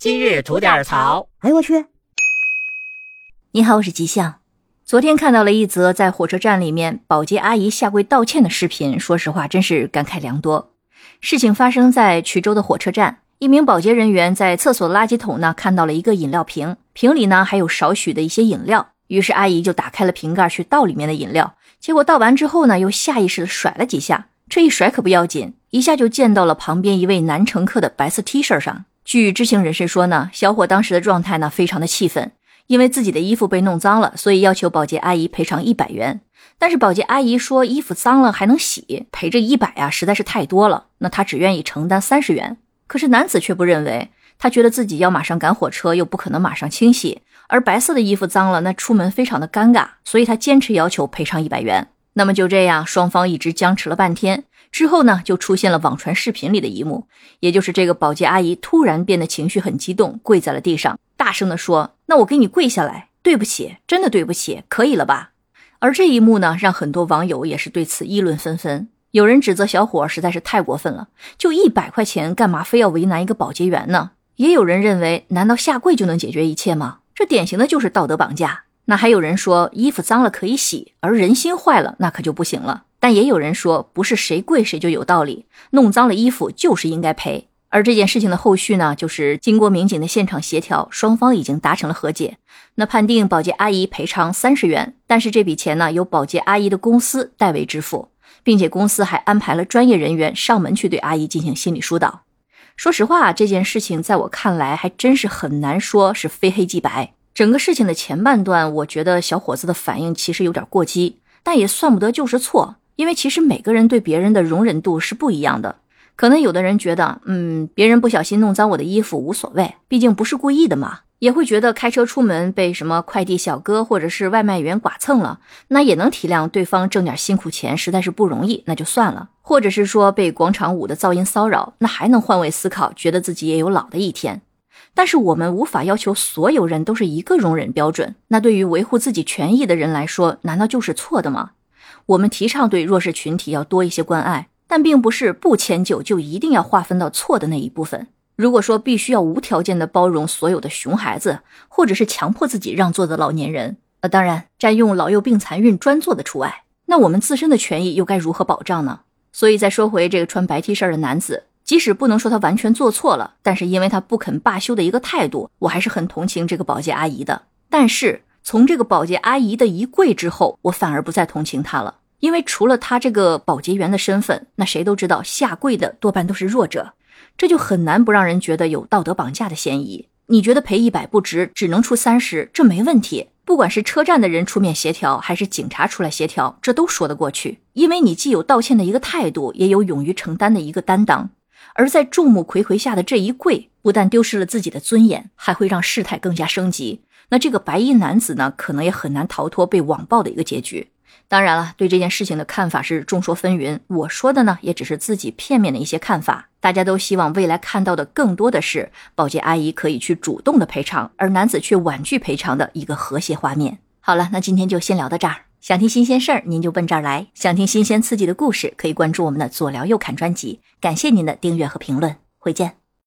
今日吐点槽。哎呦我去！你好，我是吉祥。昨天看到了一则在火车站里面保洁阿姨下跪道歉的视频，说实话，真是感慨良多。事情发生在衢州的火车站，一名保洁人员在厕所的垃圾桶呢看到了一个饮料瓶，瓶里呢还有少许的一些饮料，于是阿姨就打开了瓶盖去倒里面的饮料，结果倒完之后呢，又下意识的甩了几下。这一甩可不要紧，一下就溅到了旁边一位男乘客的白色 T 恤上。据知情人士说呢，小伙当时的状态呢非常的气愤，因为自己的衣服被弄脏了，所以要求保洁阿姨赔偿一百元。但是保洁阿姨说衣服脏了还能洗，赔这一百啊实在是太多了，那他只愿意承担三十元。可是男子却不认为，他觉得自己要马上赶火车，又不可能马上清洗，而白色的衣服脏了，那出门非常的尴尬，所以他坚持要求赔偿一百元。那么就这样，双方一直僵持了半天。之后呢，就出现了网传视频里的一幕，也就是这个保洁阿姨突然变得情绪很激动，跪在了地上，大声地说：“那我给你跪下来，对不起，真的对不起，可以了吧？”而这一幕呢，让很多网友也是对此议论纷纷。有人指责小伙实在是太过分了，就一百块钱，干嘛非要为难一个保洁员呢？也有人认为，难道下跪就能解决一切吗？这典型的就是道德绑架。那还有人说，衣服脏了可以洗，而人心坏了，那可就不行了。但也有人说，不是谁跪谁就有道理，弄脏了衣服就是应该赔。而这件事情的后续呢，就是经过民警的现场协调，双方已经达成了和解。那判定保洁阿姨赔偿三十元，但是这笔钱呢，由保洁阿姨的公司代为支付，并且公司还安排了专业人员上门去对阿姨进行心理疏导。说实话，这件事情在我看来还真是很难说是非黑即白。整个事情的前半段，我觉得小伙子的反应其实有点过激，但也算不得就是错，因为其实每个人对别人的容忍度是不一样的。可能有的人觉得，嗯，别人不小心弄脏我的衣服无所谓，毕竟不是故意的嘛。也会觉得开车出门被什么快递小哥或者是外卖员剐蹭了，那也能体谅对方挣点辛苦钱实在是不容易，那就算了。或者是说被广场舞的噪音骚扰，那还能换位思考，觉得自己也有老的一天。但是我们无法要求所有人都是一个容忍标准。那对于维护自己权益的人来说，难道就是错的吗？我们提倡对弱势群体要多一些关爱，但并不是不迁就就一定要划分到错的那一部分。如果说必须要无条件的包容所有的熊孩子，或者是强迫自己让座的老年人，呃，当然占用老幼病残孕专座的除外，那我们自身的权益又该如何保障呢？所以再说回这个穿白 T 恤的男子。即使不能说他完全做错了，但是因为他不肯罢休的一个态度，我还是很同情这个保洁阿姨的。但是从这个保洁阿姨的一跪之后，我反而不再同情她了，因为除了她这个保洁员的身份，那谁都知道下跪的多半都是弱者，这就很难不让人觉得有道德绑架的嫌疑。你觉得赔一百不值，只能出三十，这没问题。不管是车站的人出面协调，还是警察出来协调，这都说得过去，因为你既有道歉的一个态度，也有勇于承担的一个担当。而在众目睽睽下的这一跪，不但丢失了自己的尊严，还会让事态更加升级。那这个白衣男子呢，可能也很难逃脱被网暴的一个结局。当然了，对这件事情的看法是众说纷纭。我说的呢，也只是自己片面的一些看法。大家都希望未来看到的更多的是保洁阿姨可以去主动的赔偿，而男子却婉拒赔偿的一个和谐画面。好了，那今天就先聊到这儿。想听新鲜事儿，您就奔这儿来；想听新鲜刺激的故事，可以关注我们的左聊右侃专辑。感谢您的订阅和评论，回见。